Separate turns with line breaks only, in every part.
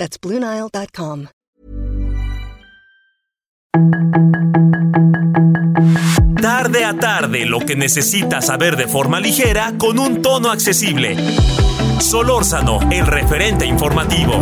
That's BlueNile.com.
Tarde a tarde, lo que necesitas saber de forma ligera con un tono accesible. Solórzano, el referente informativo.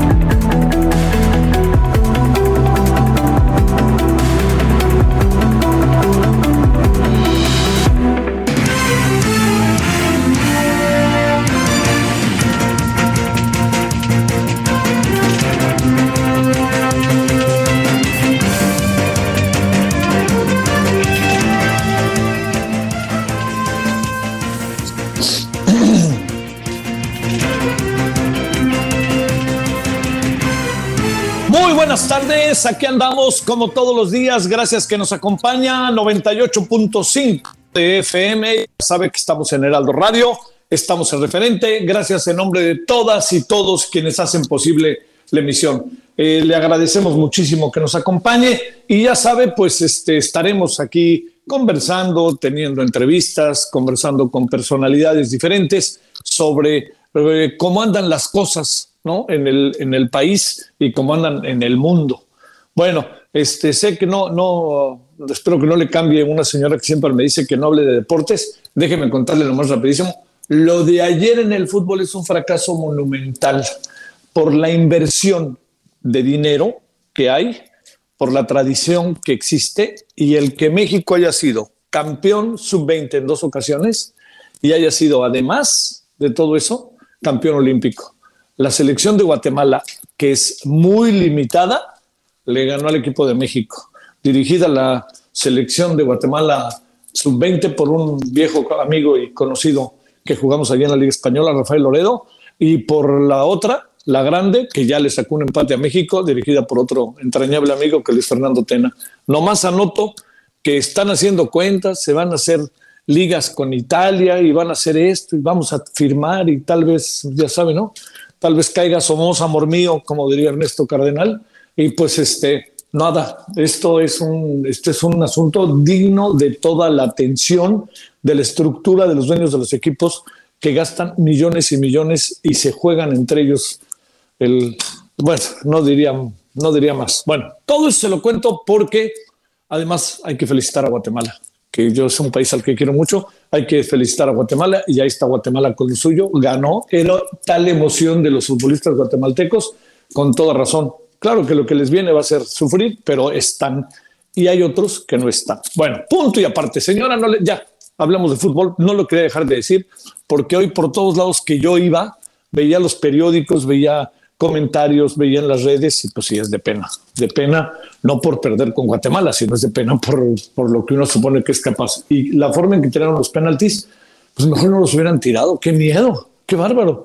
Tardes, aquí andamos como todos los días, gracias que nos acompaña 98.5 de FM, sabe que estamos en Heraldo Radio, estamos en referente, gracias en nombre de todas y todos quienes hacen posible la emisión. Eh, le agradecemos muchísimo que nos acompañe y ya sabe, pues este, estaremos aquí conversando, teniendo entrevistas, conversando con personalidades diferentes sobre eh, cómo andan las cosas ¿no? En el, en el país y cómo andan en el mundo. Bueno, este, sé que no, no, espero que no le cambie una señora que siempre me dice que no hable de deportes. Déjeme contarle lo más rapidísimo. Lo de ayer en el fútbol es un fracaso monumental por la inversión de dinero que hay, por la tradición que existe y el que México haya sido campeón sub-20 en dos ocasiones y haya sido, además de todo eso, campeón olímpico la selección de Guatemala, que es muy limitada, le ganó al equipo de México. Dirigida la selección de Guatemala sub-20 por un viejo amigo y conocido que jugamos allí en la Liga Española, Rafael Loredo, y por la otra, la grande, que ya le sacó un empate a México, dirigida por otro entrañable amigo que es Fernando Tena. Nomás anoto que están haciendo cuentas, se van a hacer ligas con Italia y van a hacer esto y vamos a firmar y tal vez, ya saben, ¿no? tal vez caiga Somos amor mío, como diría Ernesto Cardenal, y pues este, nada, esto es un, este es un asunto digno de toda la atención de la estructura de los dueños de los equipos que gastan millones y millones y se juegan entre ellos el, bueno, no diría, no diría más. Bueno, todo eso se lo cuento porque además hay que felicitar a Guatemala que yo es un país al que quiero mucho. Hay que felicitar a Guatemala y ahí está Guatemala con lo suyo. Ganó, era tal emoción de los futbolistas guatemaltecos, con toda razón. Claro que lo que les viene va a ser sufrir, pero están. Y hay otros que no están. Bueno, punto y aparte. Señora, no le, ya hablamos de fútbol, no lo quería dejar de decir, porque hoy por todos lados que yo iba, veía los periódicos, veía comentarios, veía en las redes y pues sí es de pena, de pena no por perder con Guatemala, sino es de pena por, por lo que uno supone que es capaz. Y la forma en que tiraron los penaltis, pues mejor no los hubieran tirado, qué miedo, qué bárbaro.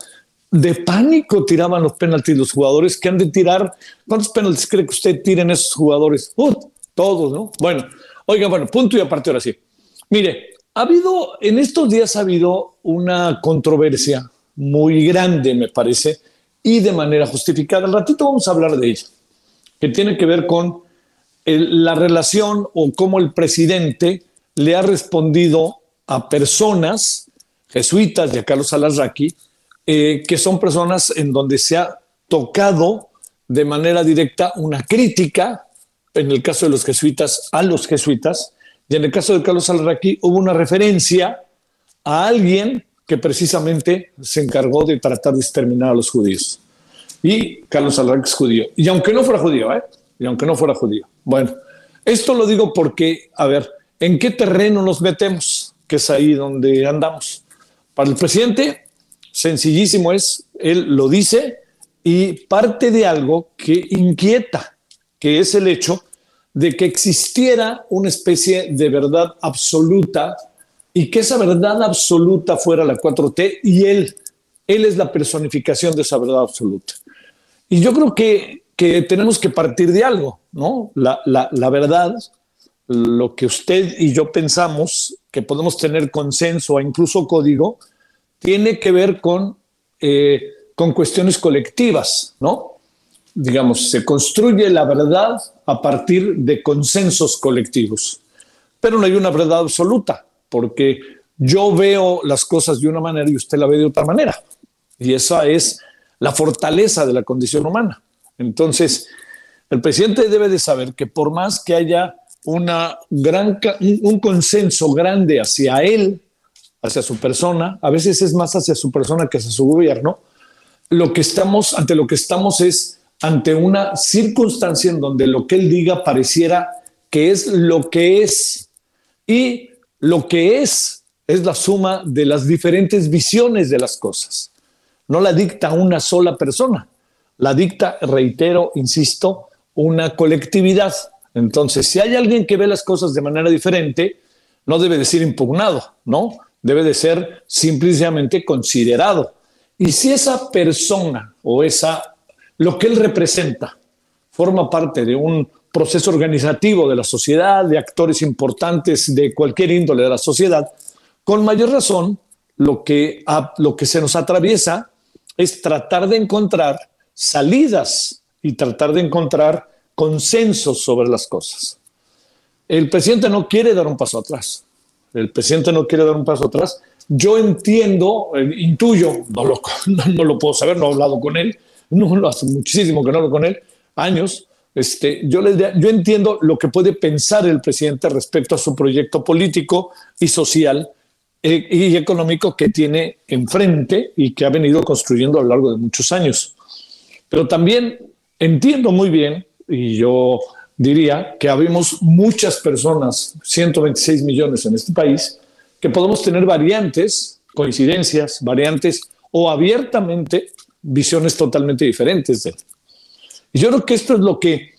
De pánico tiraban los penaltis los jugadores que han de tirar. ¿Cuántos penaltis cree que usted tiren esos jugadores? Uh, todos, ¿no? Bueno, oiga, bueno, punto y aparte ahora sí. Mire, ha habido, en estos días ha habido una controversia muy grande, me parece, y de manera justificada. Al ratito vamos a hablar de ella, que tiene que ver con la relación o cómo el presidente le ha respondido a personas jesuitas a Carlos Alarraqui, eh, que son personas en donde se ha tocado de manera directa una crítica, en el caso de los jesuitas, a los jesuitas, y en el caso de Carlos Alarraqui hubo una referencia a alguien que precisamente se encargó de tratar de exterminar a los judíos. Y Carlos Alarraqui es judío. Y aunque no fuera judío, ¿eh? Y aunque no fuera judío. Bueno, esto lo digo porque, a ver, ¿en qué terreno nos metemos? Que es ahí donde andamos. Para el presidente, sencillísimo es, él lo dice y parte de algo que inquieta, que es el hecho de que existiera una especie de verdad absoluta y que esa verdad absoluta fuera la 4T y él, él es la personificación de esa verdad absoluta. Y yo creo que que tenemos que partir de algo, ¿no? La, la, verdad, lo que usted y yo pensamos que podemos tener consenso o incluso código, tiene que ver con, eh, con cuestiones colectivas, ¿no? Digamos, se construye la verdad a partir de consensos colectivos, pero no hay una verdad absoluta, porque yo veo las cosas de una manera y usted la ve de otra manera. Y esa es la fortaleza de la condición humana. Entonces, el presidente debe de saber que por más que haya una gran, un consenso grande hacia él, hacia su persona, a veces es más hacia su persona que hacia su gobierno, lo que estamos, ante lo que estamos es ante una circunstancia en donde lo que él diga pareciera que es lo que es y lo que es es la suma de las diferentes visiones de las cosas. No la dicta una sola persona, la dicta, reitero, insisto, una colectividad. Entonces, si hay alguien que ve las cosas de manera diferente, no debe de ser impugnado, ¿no? Debe de ser simplemente considerado. Y si esa persona o esa, lo que él representa, forma parte de un proceso organizativo de la sociedad, de actores importantes de cualquier índole de la sociedad, con mayor razón, lo que, lo que se nos atraviesa es tratar de encontrar salidas y tratar de encontrar consensos sobre las cosas. El presidente no quiere dar un paso atrás. El presidente no quiere dar un paso atrás. Yo entiendo, eh, intuyo, no lo, no, lo puedo saber, no he hablado con él, no lo hace muchísimo que no hablo con él, años. Este, yo, le, yo entiendo lo que puede pensar el presidente respecto a su proyecto político y social eh, y económico que tiene enfrente y que ha venido construyendo a lo largo de muchos años. Pero también entiendo muy bien, y yo diría que habemos muchas personas, 126 millones en este país, que podemos tener variantes, coincidencias, variantes o abiertamente visiones totalmente diferentes de. Y yo creo que esto es lo que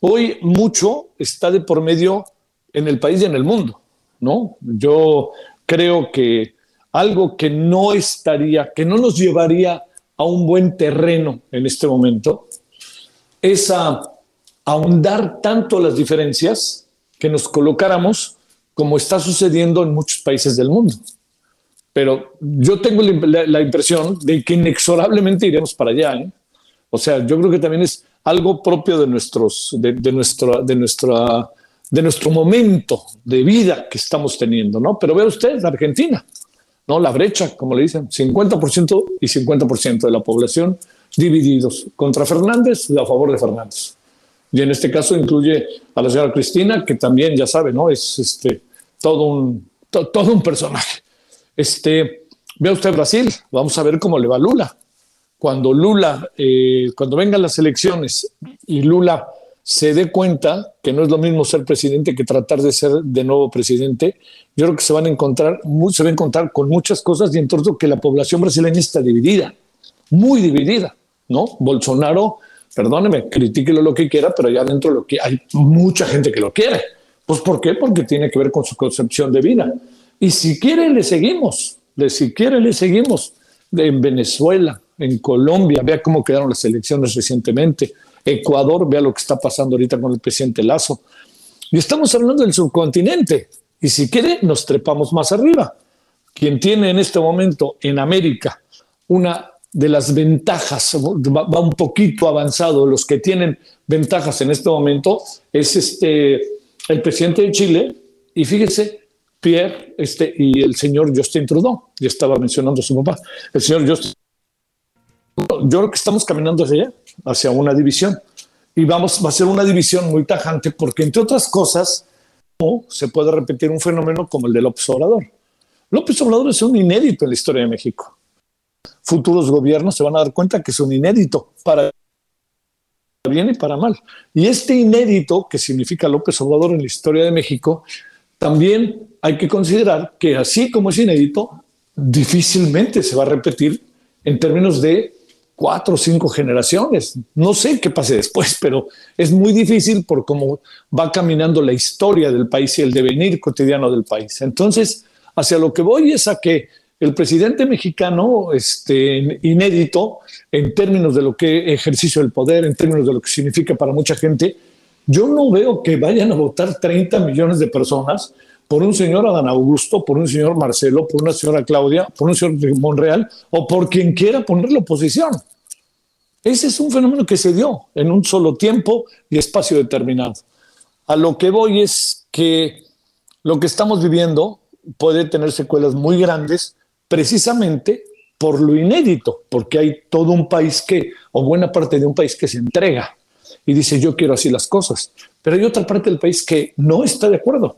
hoy mucho está de por medio en el país y en el mundo, ¿no? Yo creo que algo que no estaría, que no nos llevaría a un buen terreno en este momento, es ahondar tanto las diferencias que nos colocáramos como está sucediendo en muchos países del mundo. Pero yo tengo la, impresión de que inexorablemente iremos para allá. ¿eh? O sea, yo creo que también es algo propio de, nuestros, de, de, de, nuestra, de nuestro momento de vida que estamos teniendo, ¿no? Pero vea usted, Argentina, ¿no? La brecha, como le dicen, 50% y 50% de la población divididos contra Fernández y a favor de Fernández. Y en este caso incluye a la señora Cristina, que también, ya sabe, ¿no? Es este, todo, un, todo un personaje. Este, vea usted Brasil, vamos a ver cómo le va Lula. Cuando Lula, eh, cuando vengan las elecciones y Lula se dé cuenta que no es lo mismo ser presidente que tratar de ser de nuevo presidente, yo creo que se van a encontrar, se va a encontrar con muchas cosas y entonces que la población brasileña está dividida, muy dividida, ¿no? Bolsonaro, perdóneme, critíquelo lo que quiera, pero allá adentro lo que hay mucha gente que lo quiere. Pues ¿por qué? Porque tiene que ver con su concepción de vida. Y si quiere le seguimos, de si quiere le seguimos. En Venezuela, en Colombia, vea cómo quedaron las elecciones recientemente Ecuador, vea lo que está pasando ahorita con el presidente Lazo. Y estamos hablando del subcontinente. Y si quiere, nos trepamos más arriba. Quien tiene en este momento en América una de las ventajas, va un poquito avanzado, los que tienen ventajas en este momento, es este, el presidente de Chile. Y fíjese, Pierre este, y el señor Justin Trudeau, ya estaba mencionando su papá, el señor Justin yo creo que estamos caminando hacia allá, hacia una división. Y vamos, va a ser una división muy tajante porque, entre otras cosas, no se puede repetir un fenómeno como el de López Obrador. López Obrador es un inédito en la historia de México. Futuros gobiernos se van a dar cuenta que es un inédito para bien y para mal. Y este inédito que significa López Obrador en la historia de México, también hay que considerar que así como es inédito, difícilmente se va a repetir en términos de cuatro o cinco generaciones. No sé qué pase después, pero es muy difícil por cómo va caminando la historia del país y el devenir cotidiano del país. Entonces, hacia lo que voy es a que el presidente mexicano, este, inédito en términos de lo que ejercicio del poder, en términos de lo que significa para mucha gente, yo no veo que vayan a votar 30 millones de personas por un señor Adán Augusto, por un señor Marcelo, por una señora Claudia, por un señor Monreal o por quien quiera poner la oposición. Ese es un fenómeno que se dio en un solo tiempo y espacio determinado. A lo que voy es que lo que estamos viviendo puede tener secuelas muy grandes precisamente por lo inédito, porque hay todo un país que, o buena parte de un país que se entrega y dice yo quiero así las cosas, pero hay otra parte del país que no está de acuerdo.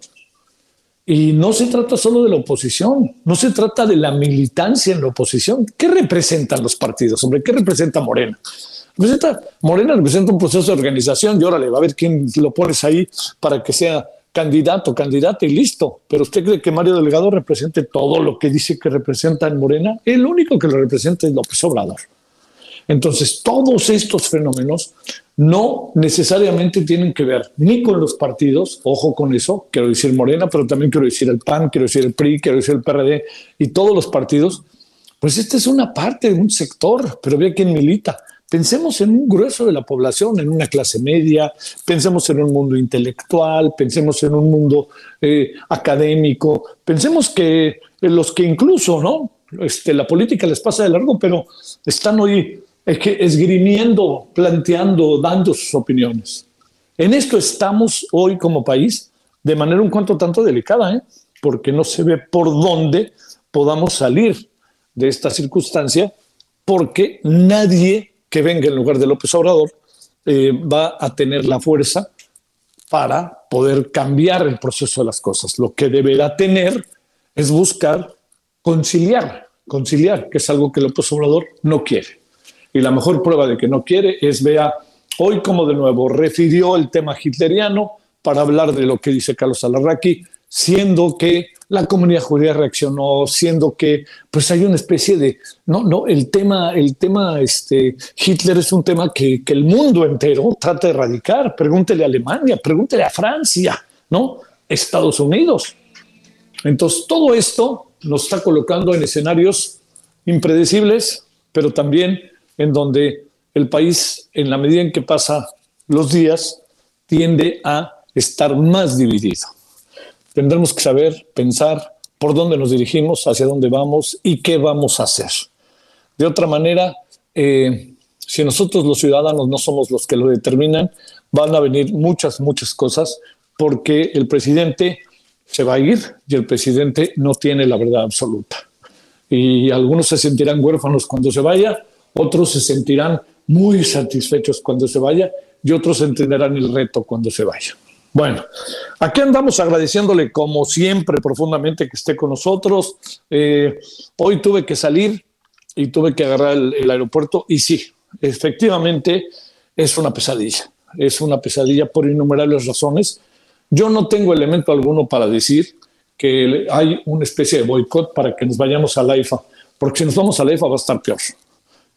Y no se trata solo de la oposición, no se trata de la militancia en la oposición. ¿Qué representan los partidos, hombre? ¿Qué representa Morena? Representa, Morena representa un proceso de organización y órale, va a ver quién lo pones ahí para que sea candidato, candidata y listo. Pero usted cree que Mario Delgado represente todo lo que dice que representa en Morena. El único que lo representa es López Obrador. Entonces, todos estos fenómenos no necesariamente tienen que ver ni con los partidos, ojo con eso, quiero decir Morena, pero también quiero decir el PAN, quiero decir el PRI, quiero decir el PRD y todos los partidos. Pues esta es una parte de un sector, pero ve quién milita. Pensemos en un grueso de la población, en una clase media, pensemos en un mundo intelectual, pensemos en un mundo eh, académico, pensemos que los que incluso, ¿no? Este, la política les pasa de largo, pero están hoy esgrimiendo, planteando, dando sus opiniones. En esto estamos hoy como país de manera un cuanto tanto delicada, ¿eh? porque no se ve por dónde podamos salir de esta circunstancia, porque nadie que venga en lugar de López Obrador eh, va a tener la fuerza para poder cambiar el proceso de las cosas. Lo que deberá tener es buscar conciliar, conciliar, que es algo que López Obrador no quiere. Y la mejor prueba de que no quiere es vea hoy como de nuevo refirió el tema hitleriano para hablar de lo que dice Carlos Alarraqui, siendo que la comunidad judía reaccionó, siendo que pues hay una especie de no no el tema el tema este Hitler es un tema que, que el mundo entero trata de erradicar. Pregúntele a Alemania, pregúntele a Francia, no Estados Unidos. Entonces todo esto nos está colocando en escenarios impredecibles, pero también en donde el país, en la medida en que pasa los días, tiende a estar más dividido. Tendremos que saber pensar por dónde nos dirigimos, hacia dónde vamos y qué vamos a hacer. De otra manera, eh, si nosotros los ciudadanos no somos los que lo determinan, van a venir muchas, muchas cosas porque el presidente se va a ir y el presidente no tiene la verdad absoluta. Y algunos se sentirán huérfanos cuando se vaya, otros se sentirán muy satisfechos cuando se vaya y otros entenderán el reto cuando se vaya. Bueno, aquí andamos agradeciéndole como siempre profundamente que esté con nosotros. Eh, hoy tuve que salir y tuve que agarrar el, aeropuerto y sí, efectivamente es una pesadilla. Es una pesadilla por innumerables razones. Yo no tengo elemento alguno para decir que hay una especie de boicot para que nos vayamos a la IFA, porque si nos vamos a la IFA va a estar peor.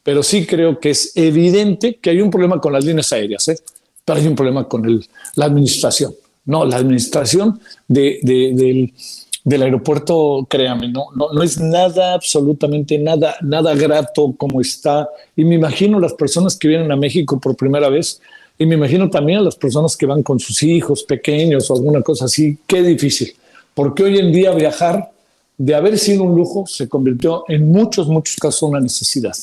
Pero sí creo que es evidente que hay un problema con las líneas aéreas. ¿eh? Pero hay un problema con el, la administración. No, la administración de, del, del, aeropuerto, créame, no, no, no es nada, absolutamente nada, nada grato como está. Y me imagino las personas que vienen a México por primera vez, y me imagino también a las personas que van con sus hijos pequeños o alguna cosa así, qué difícil. Porque hoy en día viajar, de haber sido un lujo, se convirtió en muchos, muchos casos una necesidad.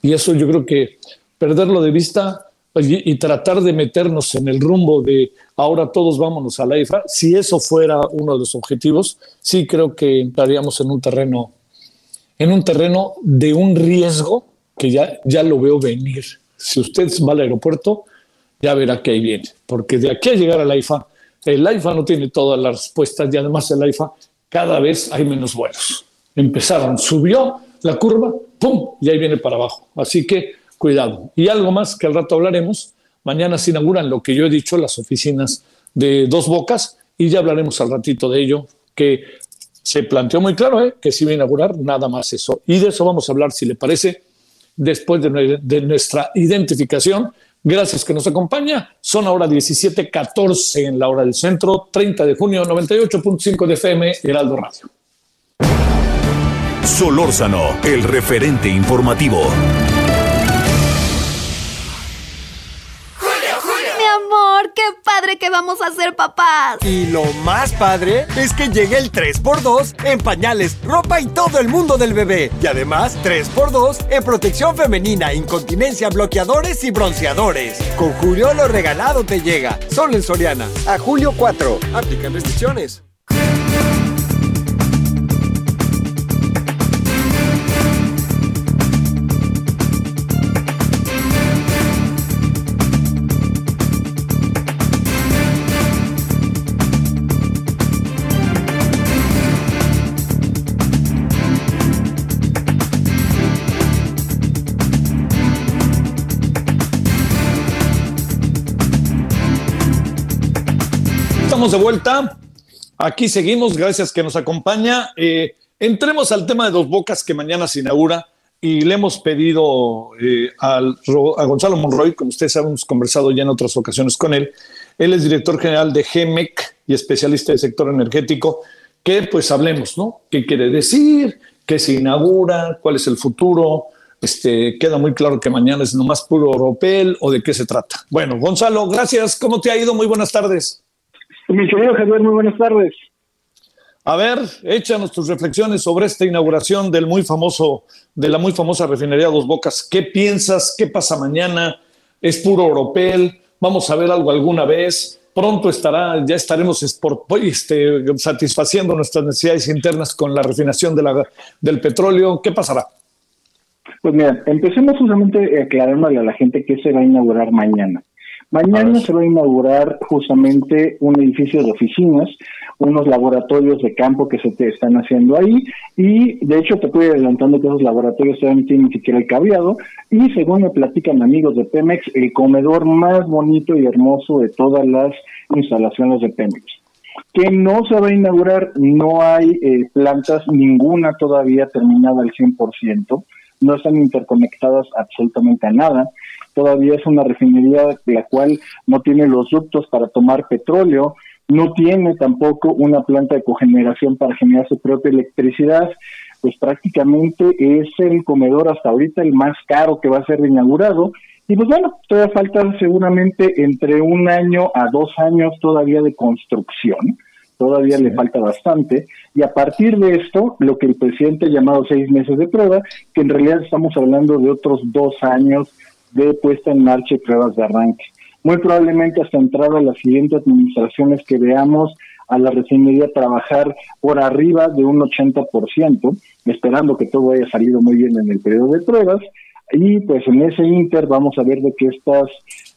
Y eso yo creo que perderlo de vista y, tratar de meternos en el rumbo de ahora todos vámonos a la IFA, si eso fuera uno de los objetivos, sí creo que entraríamos en un terreno, en un terreno de un riesgo que ya, ya lo veo venir. Si usted va al aeropuerto, ya verá que ahí viene, porque de aquí a llegar a la IFA, el IFA no tiene todas las respuestas y además el IFA cada vez hay menos vuelos. Empezaron, subió la curva, ¡pum! y ahí viene para abajo. Así que cuidado. Y algo más que al rato hablaremos. Mañana se inauguran lo que yo he dicho, las oficinas de Dos Bocas, y ya hablaremos al ratito de ello, que se planteó muy claro ¿eh? que se iba a inaugurar nada más eso. Y de eso vamos a hablar, si le parece, después de, de nuestra identificación. Gracias que nos acompaña. Son ahora 17:14 en la hora del centro, 30 de junio, 98.5 de FM, Heraldo Radio.
Solórzano, el referente informativo.
Que vamos a ser papás.
Y lo más padre es que llegue el 3x2 en pañales, ropa y todo el mundo del bebé. Y además, 3x2 en protección femenina, incontinencia, bloqueadores y bronceadores. Con Julio lo regalado te llega. Solo en Soriana. A julio 4. Aplican restricciones.
De vuelta. Aquí seguimos, gracias que nos acompaña. Eh, entremos al tema de Dos Bocas que mañana se inaugura y le hemos pedido eh, al, a Gonzalo Monroy, como ustedes saben, hemos conversado ya en otras ocasiones con él. Él es director general de GEMEC y especialista del sector energético. Que pues hablemos, ¿no? ¿Qué quiere decir? ¿Qué se inaugura? ¿Cuál es el futuro? Este, queda muy claro que mañana es nomás puro oropel o de qué se trata. Bueno, Gonzalo, gracias. ¿Cómo te ha ido? Muy buenas tardes.
Mi querido Javier, muy buenas tardes.
A ver, échanos tus reflexiones sobre esta inauguración del muy famoso, de la muy famosa refinería Dos Bocas. ¿Qué piensas? ¿Qué pasa mañana? ¿Es puro oropel? ¿Vamos a ver algo alguna vez? Pronto estará, ya estaremos este, satisfaciendo nuestras necesidades internas con la refinación de la, del petróleo. ¿Qué pasará?
Pues mira, empecemos justamente aclarándole a la gente qué se va a inaugurar mañana. Mañana se va a inaugurar justamente un edificio de oficinas, unos laboratorios de campo que se te están haciendo ahí y de hecho te estoy adelantando que esos laboratorios todavía no tienen ni siquiera el cableado y según me platican amigos de Pemex, el comedor más bonito y hermoso de todas las instalaciones de Pemex. Que no se va a inaugurar, no hay eh, plantas, ninguna todavía terminada al 100%, no están interconectadas absolutamente a nada todavía es una refinería la cual no tiene los ductos para tomar petróleo, no tiene tampoco una planta de cogeneración para generar su propia electricidad, pues prácticamente es el comedor hasta ahorita el más caro que va a ser inaugurado. Y pues bueno, todavía falta seguramente entre un año a dos años todavía de construcción, todavía le falta bastante, y a partir de esto, lo que el presidente ha llamado seis meses de prueba, que en realidad estamos hablando de otros dos años de puesta en marcha y pruebas de arranque. Muy probablemente hasta entrar a las siguientes administraciones que veamos a la refinería trabajar por arriba de un 80%, esperando que todo haya salido muy bien en el periodo de pruebas. Y pues en ese inter vamos a ver de que estas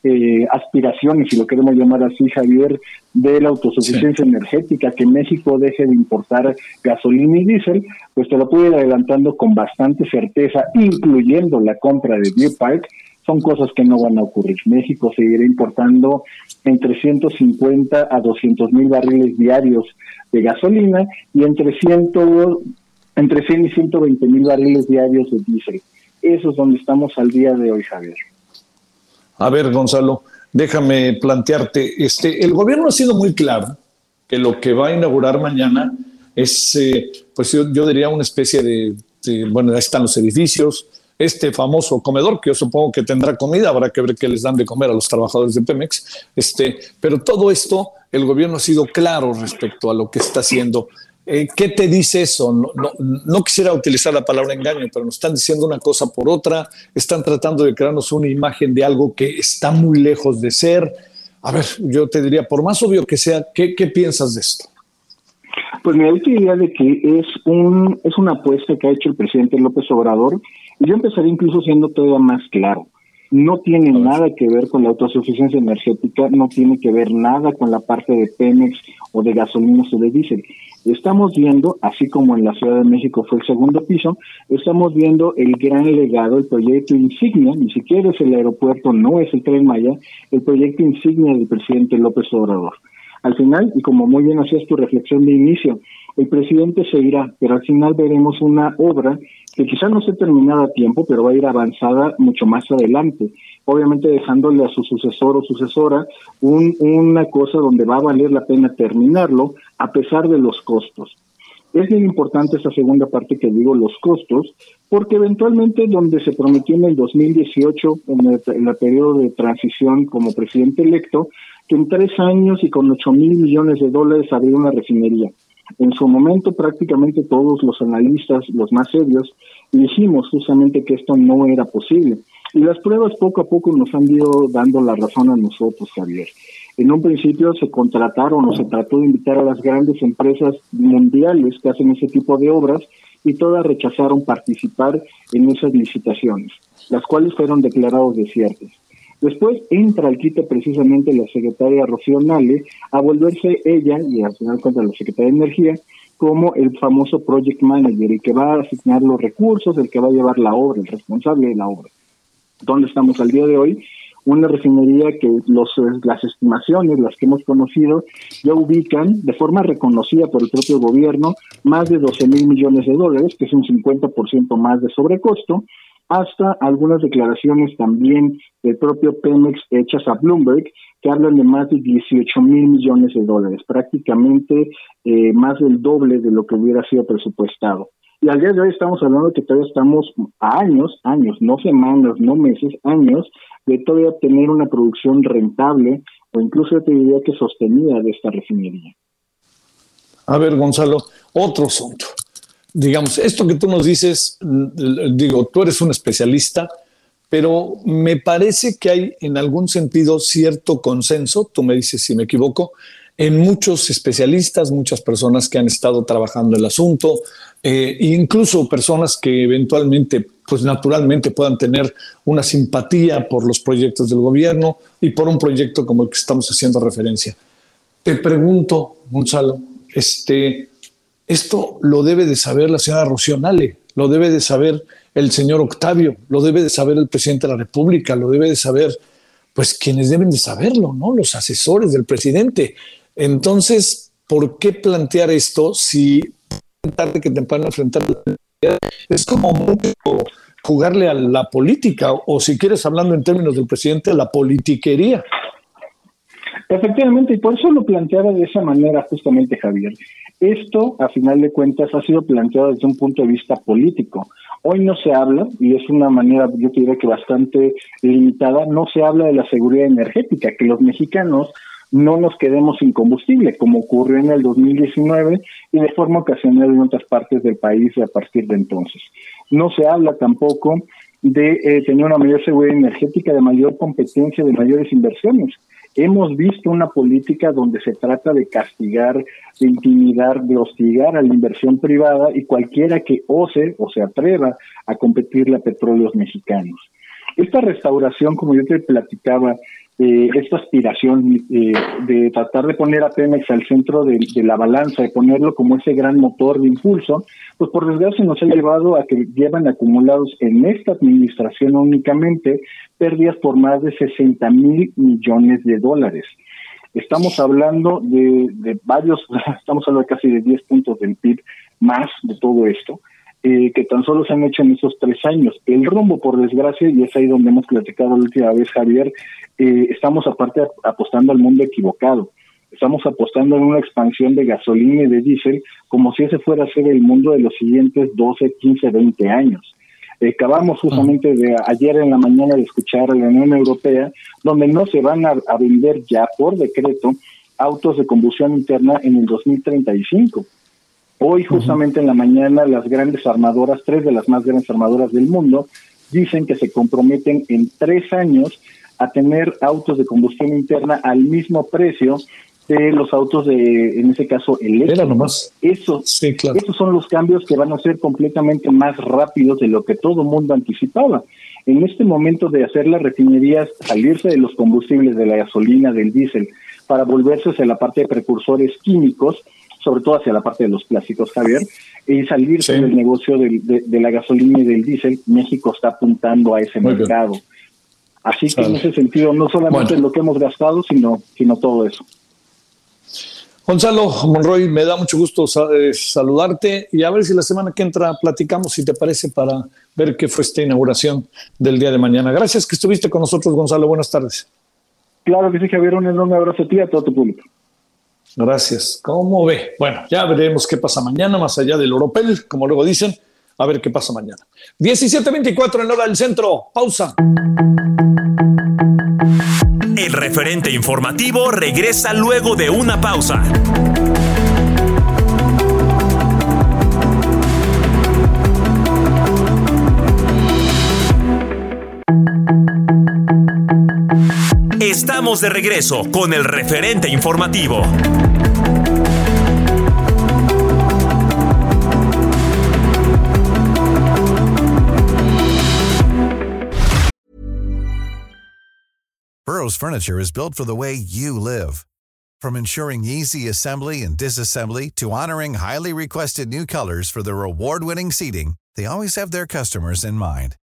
eh, aspiraciones, si lo queremos llamar así, Javier, de la autosuficiencia energética, que México deje de importar gasolina y diésel, pues te lo puedo ir adelantando con bastante certeza, incluyendo la compra de Biopark, son cosas que no van a ocurrir. México seguirá importando entre 150 a 200 mil barriles diarios de gasolina y entre, 100, entre 100 y 120 mil barriles diarios de diésel. Eso es donde estamos al día de hoy, Javier.
A ver, Gonzalo, déjame plantearte, este, el gobierno ha sido muy claro que lo que va a inaugurar mañana es, eh, pues yo, yo, diría una especie de, bueno, ahí están los edificios, este famoso comedor, que yo supongo que tendrá comida, habrá que ver qué les dan de comer a los trabajadores de Pemex. Este, pero todo esto, el gobierno ha sido claro respecto a lo que está haciendo. Eh, ¿Qué te dice eso? No, quisiera utilizar la palabra engaño, pero nos están diciendo una cosa por otra, están tratando de crearnos una imagen de algo que está muy lejos de ser. A ver, yo te diría, por más obvio que sea, ¿qué, qué piensas de esto?
Pues me da idea de que es, un, es una apuesta que ha hecho el presidente López Obrador y yo empezaría incluso siendo todavía más claro. No tiene nada que ver con la autosuficiencia energética, no tiene que ver nada con la parte de Pemex o de gasolinas o de diésel. Estamos viendo, así como en la Ciudad de México fue el segundo piso, estamos viendo el gran legado, el proyecto insignia, ni siquiera es el aeropuerto, no es el tren Maya, el proyecto insignia del presidente López Obrador. Al final, y como muy bien hacías tu reflexión de inicio, el presidente se irá, pero al final veremos una obra que quizá no esté terminada a tiempo, pero va a ir avanzada mucho más adelante. Obviamente dejándole a su sucesor o sucesora un, una cosa donde va a valer la pena terminarlo a pesar de los costos. Es bien importante esa segunda parte que digo, los costos, porque eventualmente donde se prometió en el 2018, en el, en el periodo de transición como presidente electo, que en tres años y con 8 mil millones de dólares habría una refinería. En su momento prácticamente todos los analistas, los más serios, dijimos justamente que esto no era posible. Y las pruebas poco a poco nos han ido dando la razón a nosotros, Javier. En un principio se contrataron o se trató de invitar a las grandes empresas mundiales que hacen ese tipo de obras y todas rechazaron participar en esas licitaciones, las cuales fueron declarados desiertas. Después entra al quite precisamente la secretaria Rocío Nale a volverse ella, y al final cuenta la secretaria de Energía, como el famoso project manager, el que va a asignar los recursos, el que va a llevar la obra, el responsable de la obra. ¿Dónde estamos al día de hoy? Una refinería que los, las estimaciones, las que hemos conocido, ya ubican de forma reconocida por el propio gobierno más de 12 mil millones de dólares, que es un 50% más de sobrecosto, hasta algunas declaraciones también del propio Pemex hechas a Bloomberg, que hablan de más de 18 mil millones de dólares, prácticamente eh, más del doble de lo que hubiera sido presupuestado. Y al día de hoy estamos hablando que todavía estamos a años, años, no semanas, no meses, años, de todavía tener una producción rentable o incluso te diría que sostenida de esta refinería.
A ver, Gonzalo, otro asunto digamos, esto que tú nos dices, digo, tú eres un especialista, pero me parece que hay en algún sentido cierto consenso, tú me dices si me equivoco, en muchos especialistas, muchas personas que han estado trabajando el asunto, eh, incluso personas que eventualmente, pues naturalmente puedan tener una simpatía por los proyectos del gobierno y por un proyecto como el que estamos haciendo referencia. Te pregunto, Gonzalo, este, esto lo debe de saber la señora Rocío lo debe de saber el señor Octavio, lo debe de saber el presidente de la República, lo debe de saber, pues quienes deben de saberlo, ¿no? Los asesores del presidente. Entonces, ¿por qué plantear esto si tarde que temprano enfrentar es como jugarle a la política o si quieres hablando en términos del presidente, la politiquería?
Efectivamente, y por eso lo planteaba de esa manera justamente Javier. Esto, a final de cuentas, ha sido planteado desde un punto de vista político. Hoy no se habla, y es una manera, yo diría que bastante limitada, no se habla de la seguridad energética, que los mexicanos no nos quedemos sin combustible, como ocurrió en el 2019 y de forma ocasional en otras partes del país a partir de entonces. No se habla tampoco de eh, tener una mayor seguridad energética, de mayor competencia, de mayores inversiones. Hemos visto una política donde se trata de castigar, de intimidar, de hostigar a la inversión privada y cualquiera que ose o se atreva a competirle a petróleos mexicanos. Esta restauración, como yo te platicaba, eh, esta aspiración eh, de tratar de poner a Pemex al centro de, la balanza, de ponerlo como ese gran motor de impulso, pues por desgracia nos ha llevado a que llevan acumulados en esta administración únicamente pérdidas por más de 60 mil millones de dólares. Estamos hablando de, de varios, estamos hablando de casi de 10 puntos del PIB más de todo esto. Eh, que tan solo se han hecho en esos tres años. El rumbo, por desgracia, y es ahí donde hemos platicado la última vez, Javier, eh, estamos aparte apostando al mundo equivocado. Estamos apostando en una expansión de gasolina y de diésel como si ese fuera a ser el mundo de los siguientes 12, 15, 20 años. acabamos justamente de ayer en la mañana de escuchar a la Unión Europea, donde no se van a, a vender ya por decreto autos de combustión interna en el 2035 Hoy, justamente en la mañana, las grandes armadoras, tres de las más grandes armadoras del mundo, dicen que se comprometen en tres años a tener autos de combustión interna al mismo precio de los autos de, en ese caso, eléctricos. Eso, sí, claro. Esos son los cambios que van a ser completamente más rápidos de lo que todo mundo anticipaba. En este momento de hacer las refinerías, salirse de los combustibles, de la gasolina, del diésel, para volverse hacia la parte de precursores químicos, sobre todo hacia la parte de los plásticos, Javier, y salirse del negocio de, la gasolina y del diésel, México está apuntando a ese mercado. Así que en ese sentido, no solamente lo que hemos gastado, sino, sino todo eso.
Gonzalo Monroy, me da mucho gusto eh, saludarte y a ver si la semana que entra platicamos, si te parece, para ver qué fue esta inauguración del día de mañana. Gracias que estuviste con nosotros, Gonzalo. Buenas tardes.
Claro que sí, Javier. Un enorme abrazo a ti y a todo tu público.
Gracias. ¿Cómo ve? Bueno, ya veremos qué pasa mañana, más allá del Oropel, como luego dicen. A ver qué pasa mañana. 17.24 en hora del centro. Pausa.
El referente informativo regresa luego de una pausa. Estamos de regreso con el referente informativo.
Burroughs Furniture is built for the way you live. From ensuring easy assembly and disassembly to honoring highly requested new colors for their award-winning seating, they always have their customers in mind.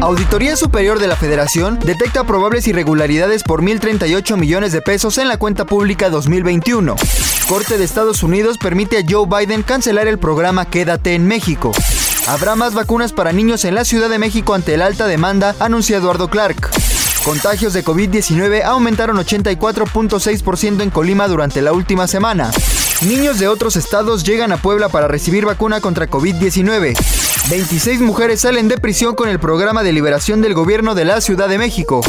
Auditoría Superior de la Federación detecta probables irregularidades por 1.038 millones de pesos en la cuenta pública 2021. Corte de Estados Unidos permite a Joe Biden cancelar el programa Quédate en México. Habrá más vacunas para niños en la Ciudad de México ante la alta demanda, anuncia Eduardo Clark. Contagios de COVID-19 aumentaron 84.6% en Colima durante la última semana. Niños de otros estados llegan a Puebla para recibir vacuna contra COVID-19. 26 mujeres salen de prisión con el programa de liberación del gobierno de la Ciudad de México.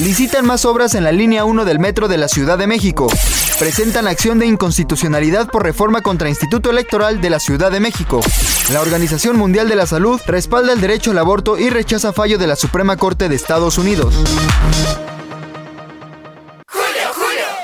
Licitan más obras en la línea 1 del metro de la Ciudad de México. Presentan acción de inconstitucionalidad por reforma contra Instituto Electoral de la Ciudad de México. La Organización Mundial de la Salud respalda el derecho al aborto y rechaza fallo de la Suprema Corte de Estados Unidos.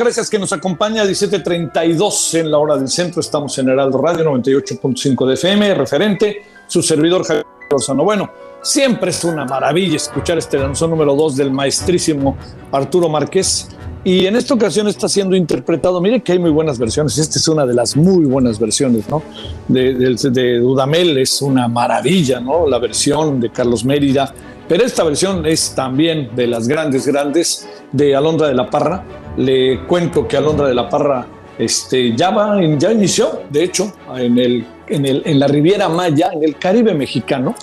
Gracias que nos acompaña 17.32 en la hora del centro. Estamos en Heraldo Radio 98.5 de FM, referente, su servidor Javier Lozano. Bueno, siempre es una maravilla escuchar este danzón número 2 del maestrísimo Arturo Márquez. Y en esta ocasión está siendo interpretado, mire que hay muy buenas versiones, esta es una de las muy buenas versiones, ¿no? De, de, de Dudamel es una maravilla, ¿no? La versión de Carlos Mérida, pero esta versión es también de las grandes, grandes de Alondra de la Parra. Le cuento que Alondra de la Parra este, ya, va, ya inició, de hecho, en, el, en, el, en la Riviera Maya, en el Caribe mexicano.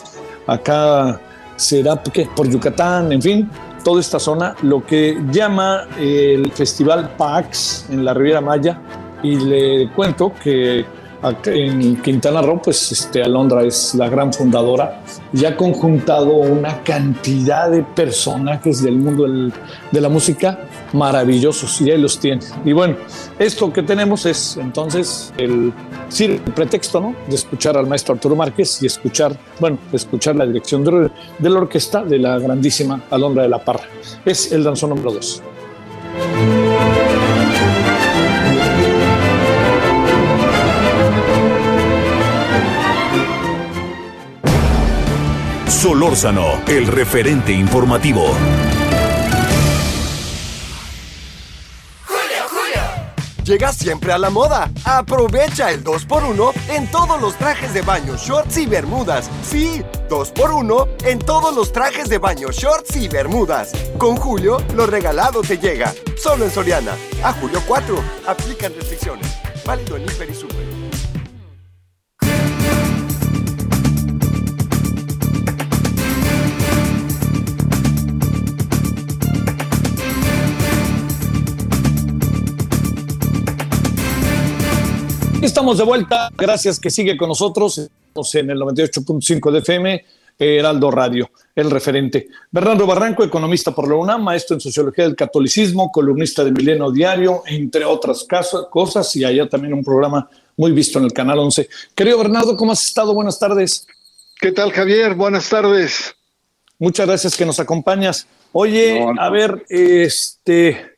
Acá será por Yucatán, en fin, toda esta zona, lo que llama el Festival PAX en la Riviera Maya. Y le cuento que en Quintana Roo, pues este, Alondra es la gran fundadora y ha conjuntado una cantidad de personajes del mundo de la música maravillosos y ahí los tiene. Y bueno, esto que tenemos es entonces el, el pretexto ¿no? de escuchar al maestro Arturo Márquez y escuchar, bueno, escuchar la dirección de, la orquesta de la grandísima Alondra de la Parra. Es el danzón número 2.
Solórzano, el referente informativo.
Llega siempre a la moda. Aprovecha el 2x1 en todos los trajes de baño, shorts y bermudas. Sí, 2x1 en todos los trajes de baño, shorts y bermudas. Con Julio, lo regalado te llega. Solo en Soriana. A julio 4. Aplican restricciones. Válido en Hiper y Super.
Estamos de vuelta, gracias que sigue con nosotros. Estamos en el 98.5 de FM, Heraldo Radio, el referente. Bernardo Barranco, economista por la UNAM, maestro en sociología del catolicismo, columnista de Milenio Diario, entre otras cosas, y allá también un programa muy visto en el Canal 11. Querido Bernardo, ¿cómo has estado? Buenas tardes.
¿Qué tal, Javier? Buenas tardes.
Muchas gracias que nos acompañas. Oye, a ver, este,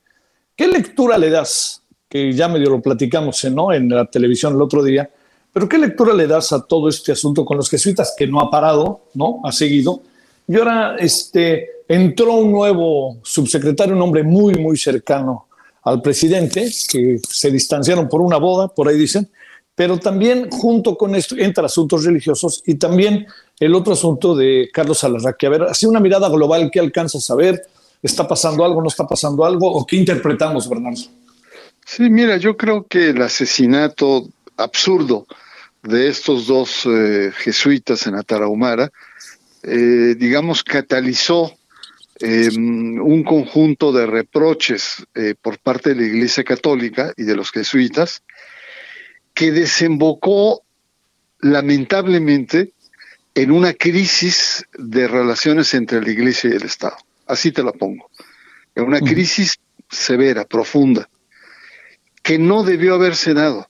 ¿qué lectura le das que ya medio lo platicamos ¿no? en la televisión el otro día, pero ¿qué lectura le das a todo este asunto con los jesuitas que no ha parado, ¿no? Ha seguido. Y ahora este, entró un nuevo subsecretario, un hombre muy, muy cercano al presidente, que se distanciaron por una boda, por ahí dicen, pero también junto con esto entra asuntos religiosos y también el otro asunto de Carlos Alarraqui. A ver, así una mirada global, ¿qué alcanzas a ver? ¿Está pasando algo, no está pasando algo? ¿O qué interpretamos, Bernardo?
Sí, mira, yo creo que el asesinato absurdo de estos dos eh, jesuitas en Atarahumara, eh, digamos, catalizó em, un conjunto de reproches eh, por parte de la Iglesia Católica y de los jesuitas, que desembocó lamentablemente en una crisis de relaciones entre la Iglesia y el Estado. Así te la pongo. En una crisis severa, profunda que no debió haberse dado.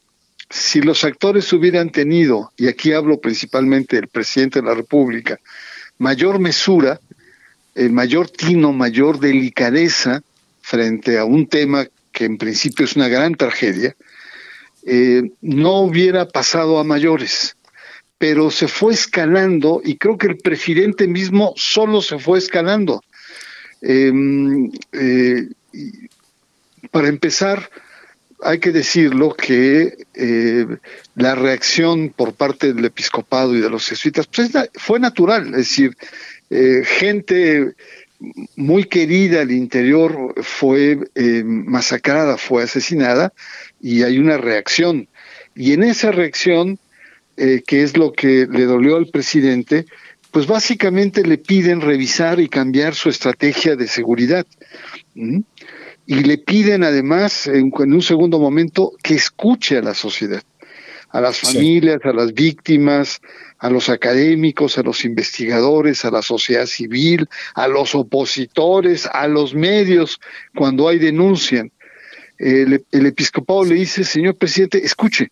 Si los actores hubieran tenido, y aquí hablo principalmente del presidente de la República, mayor mesura, eh, mayor tino, mayor delicadeza frente a un tema que en principio es una gran tragedia, eh, no hubiera pasado a mayores. Pero se fue escalando y creo que el presidente mismo solo se fue escalando. Em, eh, para empezar, hay que decirlo que eh, la reacción por parte del episcopado y de los jesuitas pues, fue natural, es decir, eh, gente muy querida al interior fue eh, masacrada, fue asesinada y hay una reacción. Y en esa reacción, que es lo que le dolió al presidente, pues básicamente le piden revisar y cambiar su estrategia de seguridad y le piden además, en, un segundo momento, que escuche a la sociedad, a las familias, a las víctimas, a los académicos, a los investigadores, a la sociedad civil, a los opositores, a los medios, cuando hay denuncian. El, el episcopado le dice, señor presidente, escuche,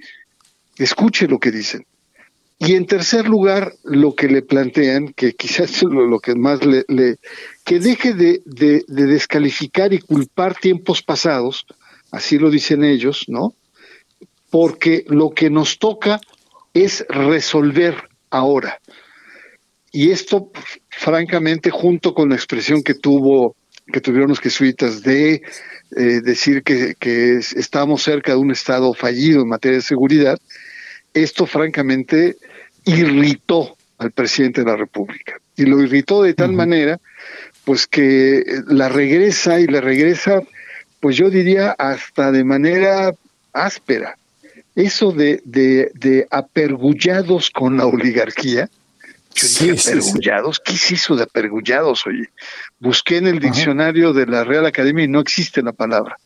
escuche lo que dicen. Y en tercer lugar, lo que le plantean, que quizás es lo, que más le, que deje de, de, descalificar y culpar tiempos pasados, así lo dicen ellos, ¿no? Porque lo que nos toca es resolver ahora. Y esto, francamente, junto con la expresión que tuvo, que tuvieron los jesuitas de eh, decir que estamos cerca de un estado fallido en materia de seguridad, esto francamente irritó al presidente de la República. Y lo irritó de tal manera, pues que la regresa y la regresa, pues yo diría hasta de manera áspera. Eso de, de, apergullados con la oligarquía, sí, apergullados, ¿qué es eso de apergullados? Oye, busqué en el diccionario de la Real Academia y no existe la palabra.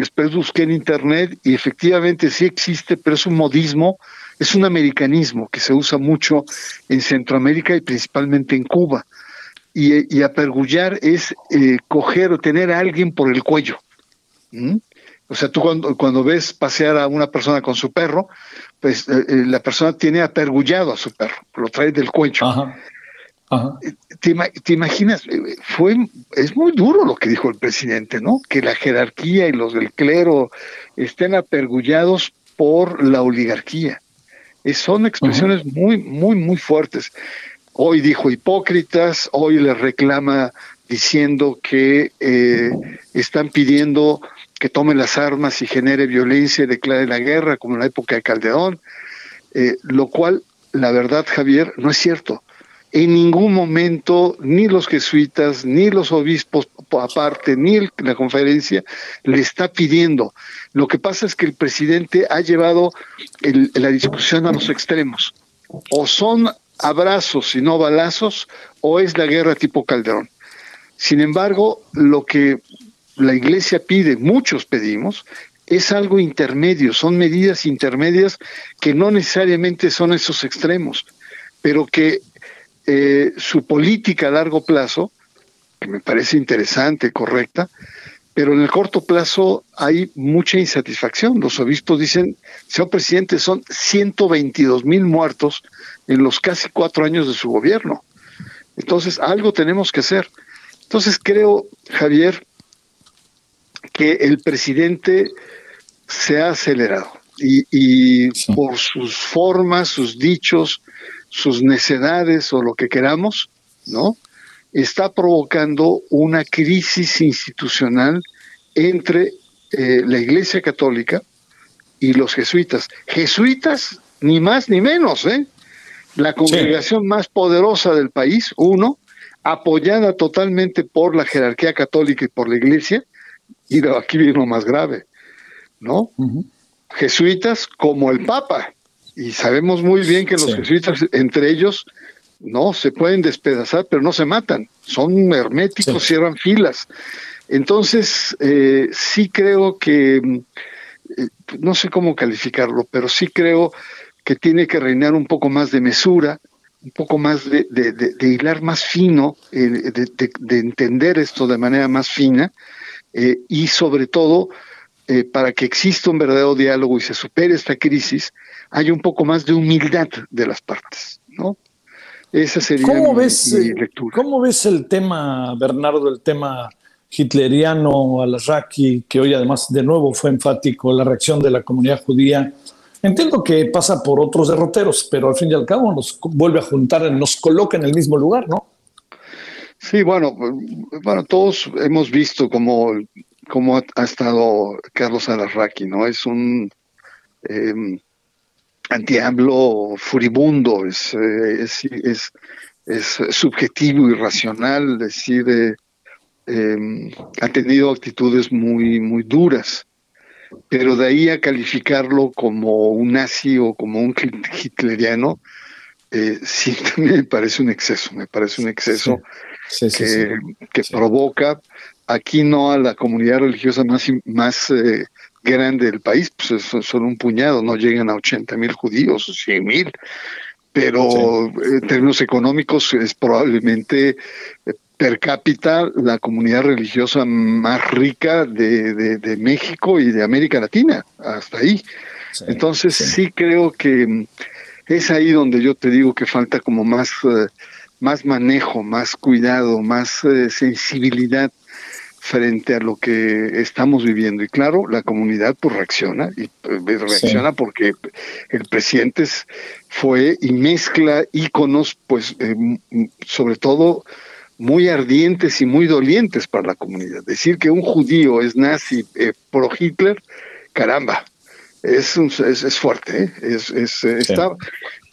Después busqué en internet y efectivamente sí existe, pero es un modismo, es un americanismo que se usa mucho en Centroamérica y principalmente en Cuba. Y, apergullar es eh, coger o tener a alguien por el cuello. O sea, tú cuando, cuando ves pasear a una persona con su perro, pues eh, eh, la persona tiene apergullado a su perro, lo trae del cuello. Ajá. ¿Te, imaginas? Fue, es muy duro lo que dijo el presidente, ¿no? Que la jerarquía y los del clero estén apergullados por la oligarquía. son expresiones muy, muy, muy fuertes. Hoy dijo hipócritas, hoy le reclama diciendo que eh, están pidiendo que tome las armas y genere violencia y declare la guerra, como en la época de Calderón, eh, lo cual, la verdad, Javier, no es cierto en ningún momento ni los jesuitas, ni los obispos aparte, ni la conferencia le está pidiendo. Lo que pasa es que el presidente ha llevado la discusión a los extremos. O son abrazos y no balazos, o es la guerra tipo Calderón. Sin embargo, lo que la iglesia pide, muchos pedimos, es algo intermedio, son medidas intermedias que no necesariamente son esos extremos, pero que eh, su política a largo plazo, que me parece interesante, correcta, pero en el corto plazo hay mucha insatisfacción. Los obispos dicen, señor presidente, son 122 mil muertos en los casi cuatro años de su gobierno. Entonces, algo tenemos que hacer. Entonces, creo, Javier, que el presidente se ha acelerado y, y por sus formas, sus dichos, sus necedades o lo que queramos, ¿no? Está provocando una crisis institucional entre eh, la Iglesia Católica y los jesuitas. Jesuitas, ni más ni menos, ¿eh? La congregación más poderosa del país, uno, apoyada totalmente por la jerarquía católica y por la Iglesia, y aquí viene lo más grave, ¿no? Jesuitas como el Papa, y sabemos muy bien que los jesuitas, entre ellos, no se pueden despedazar, pero no se matan. Son herméticos, cierran filas. Entonces, eh, sí creo que, eh, no sé cómo calificarlo, pero sí creo que tiene que reinar un poco más de mesura, un poco más de, de, hilar más fino, eh, de, entender esto de manera más fina y sobre todo para que exista un verdadero diálogo y se supere esta crisis, hay un poco más de humildad de las partes, ¿no? Esa sería
¿Cómo ves, eh, lectura. ¿Cómo ves el tema, Bernardo, el tema hitleriano al-Raqi, que hoy además de nuevo fue enfático, la reacción de la comunidad judía? Entiendo que pasa por otros derroteros, pero al fin y al cabo nos vuelve a juntar, nos coloca en el mismo lugar, ¿no?
Sí, bueno, bueno, todos hemos visto cómo, cómo ha, estado Carlos Alarraqui, ¿no? Es un em, anti-AMLO furibundo, es, eh, es, es, es, subjetivo, irracional, decir, eh, em, ha tenido actitudes muy, muy duras, pero de ahí a calificarlo como un nazi o como un hitleriano, eh, sí me parece un exceso, me parece un exceso que, que provoca aquí no a la comunidad religiosa más, más eh, grande del país, pues son, un puñado, no llegan a 80 mil judíos, 100 mil, pero en términos económicos es probablemente eh, per cápita la comunidad religiosa más rica de, México y de América Latina, hasta ahí. Entonces sí. creo que es ahí donde yo te digo que falta como más, eh, más manejo, más cuidado, más eh, sensibilidad frente a lo que estamos viviendo. Y claro, la comunidad pues reacciona, y pues, reacciona porque el presidente fue y mezcla íconos, pues eh, sobre todo muy ardientes y muy dolientes para la comunidad. Decir que un judío es nazi eh, pro Hitler, caramba, es, es, fuerte, ¿eh? es, es está,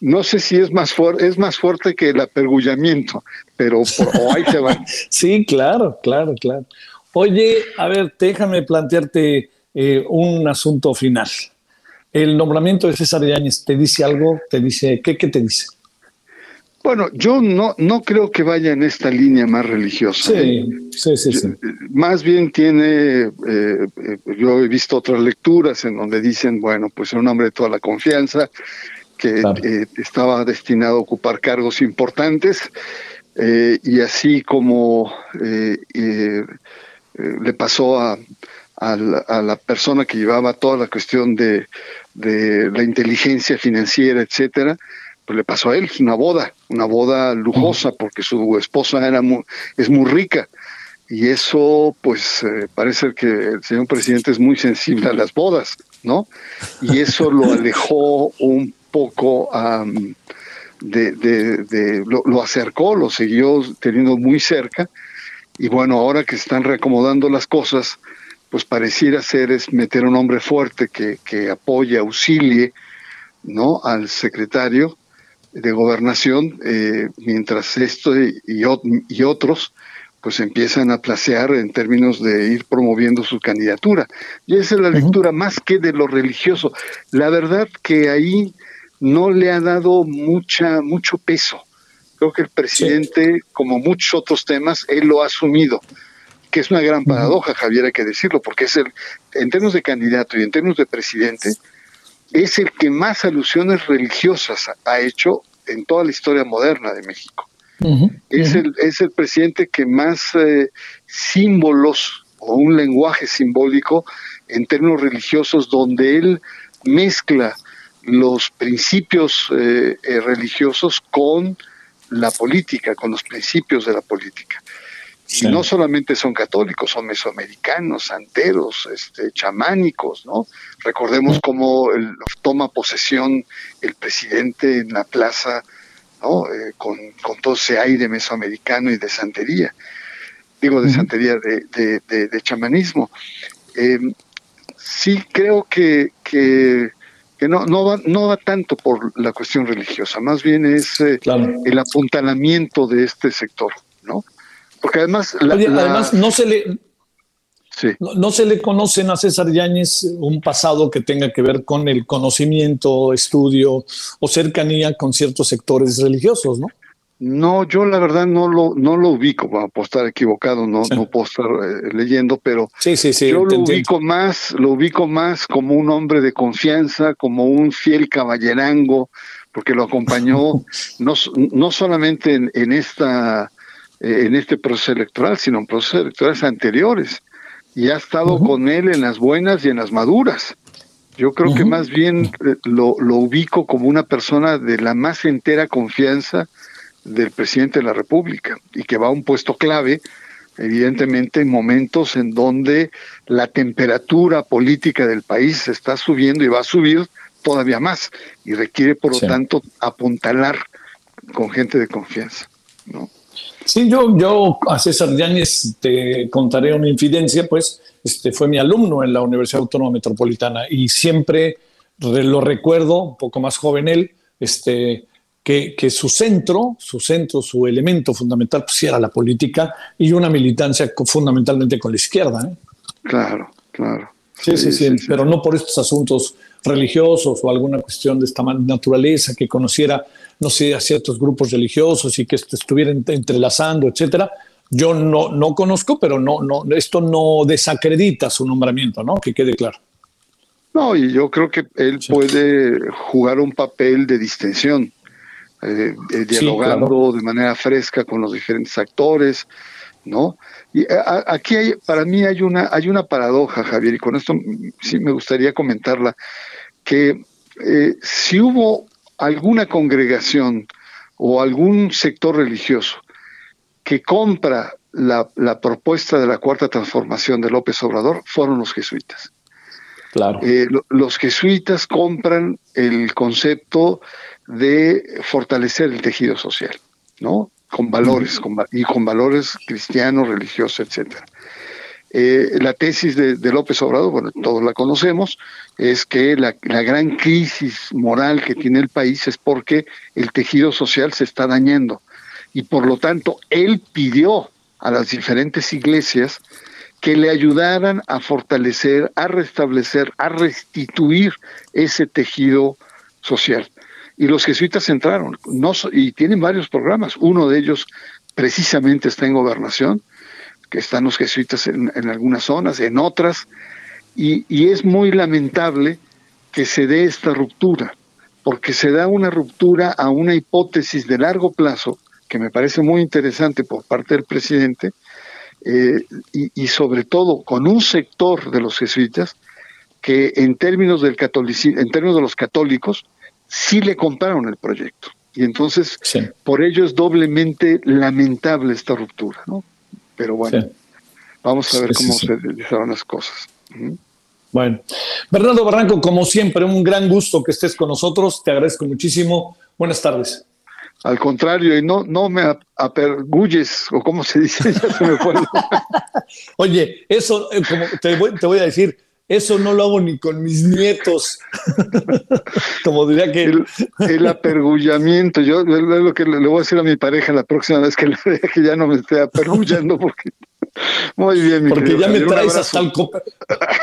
no sé si es más fuerte, es más fuerte que el apergullamiento, pero por, ahí se va.
sí, claro, claro, claro. Oye, a ver, déjame plantearte eh, un asunto final. El nombramiento de César Yáñez, ¿te dice algo? ¿Te dice qué? ¿Qué te dice?
Bueno, yo no, no creo que vaya en esta línea más religiosa.
Sí, sí, sí. sí.
Más bien tiene, eh, eh, yo he visto otras lecturas en donde dicen, bueno, pues era un hombre de toda la confianza, que eh, estaba destinado a ocupar cargos importantes, y así como le pasó a, a, la, persona que llevaba toda la cuestión de, de la inteligencia financiera, etcétera, pues le pasó a él una boda, una boda lujosa porque su esposa era es muy rica y eso pues eh, parece que el señor presidente es muy sensible a las bodas, ¿no? Y eso lo alejó un poco de, de, lo, lo, acercó, lo siguió teniendo muy cerca y bueno, ahora que están reacomodando las cosas, pues pareciera ser es meter un hombre fuerte que, que apoye, auxilie, ¿no? Al secretario de gobernación, eh, mientras esto y, y, otros pues empiezan a placear en términos de ir promoviendo su candidatura. Y esa es la lectura más que de lo religioso. La verdad que ahí no le ha dado mucha mucho peso. Creo que el presidente, como muchos otros temas, él lo ha asumido, que es una gran paradoja, Javier, hay que decirlo, porque es el, en términos de candidato y en términos de presidente, es el que más alusiones religiosas ha hecho en toda la historia moderna de México. es, el, es el presidente que más eh, símbolos o un lenguaje simbólico en términos religiosos donde él mezcla los principios eh, eh, religiosos con la política, con los principios de la política. Y no solamente son católicos, son mesoamericanos, santeros, este, chamánicos, ¿no? Recordemos cómo toma posesión el presidente en la plaza, ¿no? Eh, con, todo ese aire mesoamericano y de santería, digo de santería, de, de, chamanismo. Eh, sí creo que, que, no, no, va, no va tanto por la cuestión religiosa, más bien es eh, el apuntalamiento de este sector, ¿no? Porque además...
además no se le... No, se le conocen a César Yáñez un pasado que tenga que ver con el conocimiento, estudio o cercanía con ciertos sectores religiosos, ¿no?
No, yo la verdad no lo, no lo ubico, puedo estar equivocado, no, no puedo estar eh, leyendo, pero
sí, sí, sí,
yo lo ubico más, lo ubico más como un hombre de confianza, como un fiel caballerango, porque lo acompañó no, no solamente en, en esta eh, en este proceso electoral, sino en procesos electorales anteriores. Y ha estado con él en las buenas y en las maduras. Yo creo que más bien lo, lo, ubico como una persona de la más entera confianza del presidente de la República y que va a un puesto clave, evidentemente, en momentos en donde la temperatura política del país está subiendo y va a subir todavía más y requiere, por lo tanto, apuntalar con gente de confianza. ¿no?
Sí, yo, yo a César Yáñez te contaré una infidencia, pues este, fue mi alumno en la Universidad Autónoma Metropolitana y siempre lo recuerdo, un poco más joven él, este, que, que, su centro, su centro, su elemento fundamental, pues era la política y una militancia fundamentalmente con la izquierda. ¿eh?
Claro, claro.
Sí sí, sí, pero no por estos asuntos religiosos o alguna cuestión de esta naturaleza, que conociera, no sé, a ciertos grupos religiosos y que estuvieran entrelazando, etcétera. Yo no, no conozco, pero no, no, esto no desacredita su nombramiento, ¿no? Que quede claro.
No, y yo creo que él puede jugar un papel de distensión, eh, eh, dialogando de manera fresca con los diferentes actores, ¿no? Y eh, aquí hay, para mí hay una, hay una paradoja, Javier, y con esto sí me gustaría comentarla, que eh, si hubo alguna congregación o algún sector religioso que compra la, la, propuesta de la cuarta transformación de López Obrador, fueron los jesuitas.
Claro.
Eh, los jesuitas compran el concepto de fortalecer el tejido social, ¿no? con valores y con valores cristianos, religiosos, etcétera. Eh, la tesis de, López Obrador, bueno, todos la conocemos, es que la, la, gran crisis moral que tiene el país es porque el tejido social se está dañando. Y por lo tanto, él pidió a las diferentes iglesias que le ayudaran a fortalecer, a restablecer, a restituir ese tejido social. y los jesuitas entraron, y tienen varios programas, uno de ellos precisamente está en gobernación, que están los jesuitas en, algunas zonas, en otras, y es muy lamentable que se dé esta ruptura, porque se da una ruptura a una hipótesis de largo plazo, que me parece muy interesante por parte del presidente, eh, y, sobre todo con un sector de los jesuitas que en términos del catolicismo, en términos de los católicos, sí le compraron el proyecto. Y entonces, por ello es doblemente lamentable esta ruptura, ¿no? Pero bueno, vamos a ver cómo se realizaron las cosas.
Bueno, Bernardo Barranco, como siempre, un gran gusto que estés con nosotros. Te agradezco muchísimo. Buenas tardes.
Al contrario, y no, no me apergulles, o como se dice, ya se me fue.
Oye, eso, eh, como te voy, te voy a decir, eso no lo hago ni con mis nietos. Como diría que.
El, apergullamiento. Yo es lo que le, voy a decir a mi pareja la próxima vez que le vea que ya no me esté apergullando, porque. Muy bien,
mi Porque ya me traes hasta el.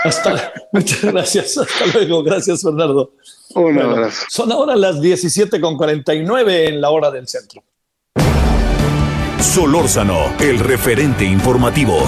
Hasta, muchas gracias. Hasta luego. Gracias, Fernando.
Un abrazo.
Son ahora las 17.49 en la hora del centro.
Solórzano, el referente informativo.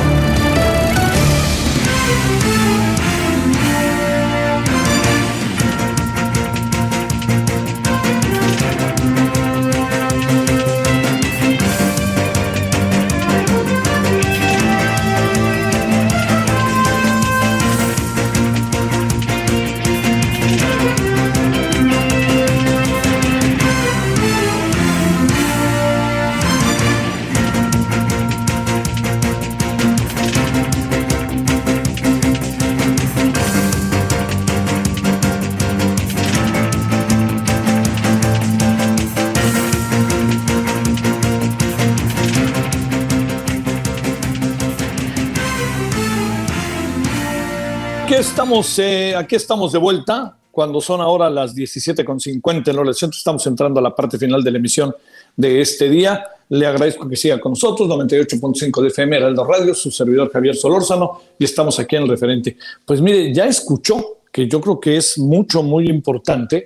Estamos, eh, aquí estamos de vuelta cuando son ahora las 17.50 en centro. Estamos entrando a la parte final de la emisión de este día. Le agradezco que siga con nosotros, 98.5 de FM, Heraldo Radio, su servidor Javier Solórzano, y estamos aquí en el referente. Pues mire, ya escuchó que yo creo que es mucho, muy importante,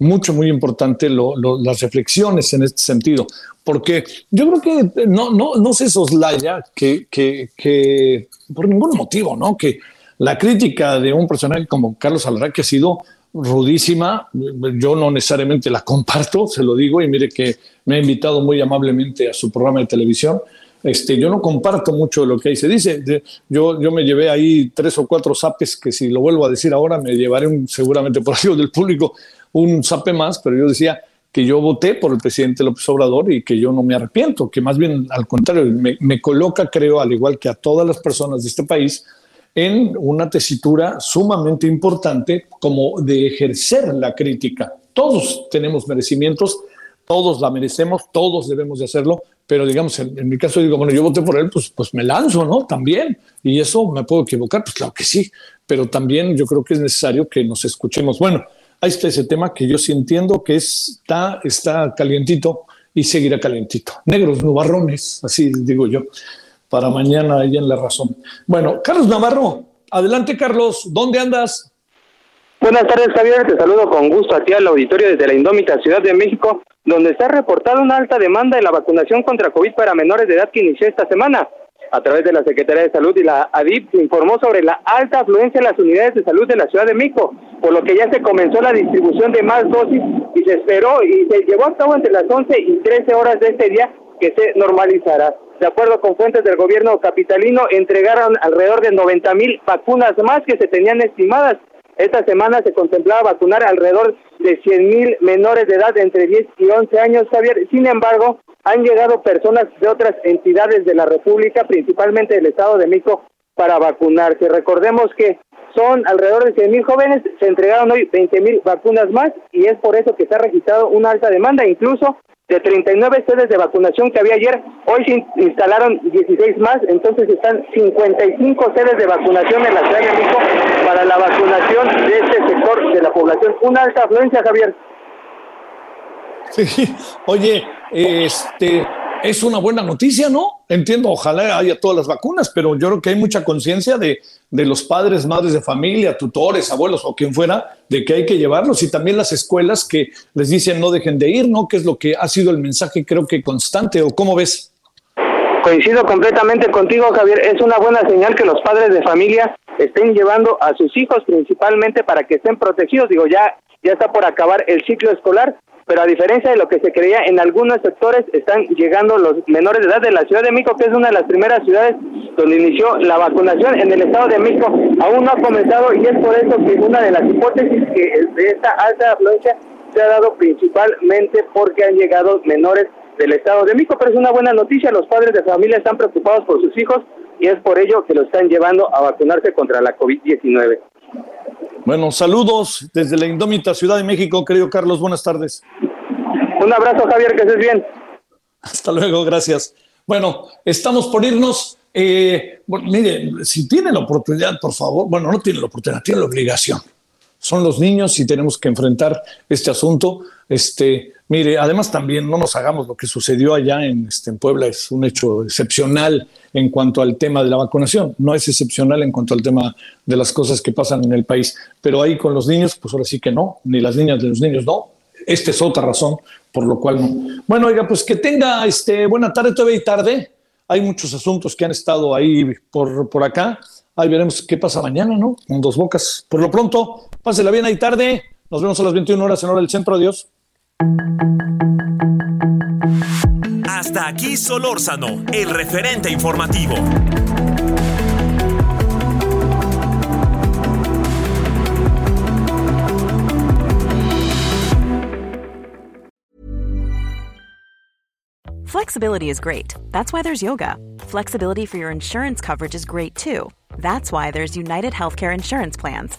mucho, muy importante las reflexiones en este sentido, porque yo creo que no, no, no se soslaya que, que, que por ningún motivo, ¿no? Que la crítica de un personaje como Carlos Alarra, que ha sido rudísima, yo no necesariamente la comparto, se lo digo, y mire que me ha invitado muy amablemente a su programa de televisión. Este, yo no comparto mucho de lo que ahí se dice. Yo, yo me llevé ahí tres o cuatro zapes que si lo vuelvo a decir ahora me llevaré seguramente por algo del público un zape más, pero yo decía que yo voté por el presidente López Obrador y que yo no me arrepiento, que más bien al contrario, me, me coloca, creo, al igual que a todas las personas de este país, en una tesitura sumamente importante como de ejercer la crítica. Todos tenemos merecimientos, todos la merecemos, todos debemos de hacerlo, pero digamos, en, mi caso digo, bueno, yo voté por él, pues, pues me lanzo, ¿no? También. Y eso me puedo equivocar, pues claro que sí, pero también yo creo que es necesario que nos escuchemos. Bueno, ahí está ese tema que yo sí entiendo que está, está calientito y seguirá calientito. Negros nubarrones, así digo yo para mañana ahí en la razón. Bueno, Carlos Navarro, adelante Carlos, ¿dónde andas?
Buenas tardes Javier, te saludo con gusto aquí al auditorio desde la indómita Ciudad de México, donde está reportada una alta demanda en la vacunación contra COVID para menores de edad que inició esta semana. A través de la Secretaría de Salud y la ADIP informó sobre la alta afluencia en las unidades de salud de la Ciudad de México, por lo que ya se comenzó la distribución de más dosis y se esperó y se llevó a cabo entre las 11 y 13 horas de este día que se normalizará. De acuerdo con fuentes del gobierno capitalino, entregaron alrededor de 90 mil vacunas más que se tenían estimadas. Esta semana se contemplaba vacunar alrededor de 100 mil menores de edad entre 10 y 11 años. Sin embargo, han llegado personas de otras entidades de la República, principalmente del Estado de México, para vacunarse. Recordemos que son alrededor de 100 mil jóvenes, se entregaron hoy 20 mil vacunas más y es por eso que se ha registrado una alta demanda. Incluso de 39 sedes de vacunación que había ayer, hoy se instalaron 16 más, entonces están 55 sedes de vacunación en la Ciudad de para la vacunación de este sector de la población. Una alta afluencia, Javier.
Sí, oye, este, es una buena noticia, ¿no? Entiendo, ojalá haya todas las vacunas, pero yo creo que hay mucha conciencia de, de, los padres, madres de familia, tutores, abuelos o quien fuera, de que hay que llevarlos y también las escuelas que les dicen no dejen de ir, ¿no? Que es lo que ha sido el mensaje creo que constante, ¿o cómo ves?
Coincido completamente contigo, Javier. Es una buena señal que los padres de familia estén llevando a sus hijos principalmente para que estén protegidos. Digo, ya, ya está por acabar el ciclo escolar, pero a diferencia de lo que se creía, en algunos sectores están llegando los menores de edad de la Ciudad de México, que es una de las primeras ciudades donde inició la vacunación en el Estado de México. Aún no ha comenzado y es por eso que una de las hipótesis que de esta alta afluencia se ha dado principalmente porque han llegado menores del Estado de México, pero es una buena noticia, los padres de familia están preocupados por sus hijos y es por ello que lo están llevando a vacunarse contra la COVID-19.
Bueno, saludos desde la indómita Ciudad de México, querido Carlos, buenas tardes.
Un abrazo, Javier, que estés bien.
Hasta luego, gracias. Bueno, estamos por irnos. Eh, mire, si tiene la oportunidad, por favor, bueno, no tiene la oportunidad, tiene la obligación. Son los niños y tenemos que enfrentar este asunto. Este, Mire, además también no nos hagamos lo que sucedió allá en, este, en Puebla, es un hecho excepcional en cuanto al tema de la vacunación, no es excepcional en cuanto al tema de las cosas que pasan en el país, pero ahí con los niños, pues ahora sí que no, ni las niñas de los niños no, esta es otra razón por lo cual no. Bueno, oiga, pues que tenga este, buena tarde, todavía y tarde, hay muchos asuntos que han estado ahí por, por acá, ahí veremos qué pasa mañana, ¿no? Con dos bocas. Por lo pronto, pásela bien ahí tarde, nos vemos a las 21 horas en hora del centro, adiós.
Hasta aquí Solórzano, el referente informativo.
Flexibility is great. That's why there's yoga. Flexibility for your insurance coverage is great too. That's why there's United Healthcare Insurance Plans.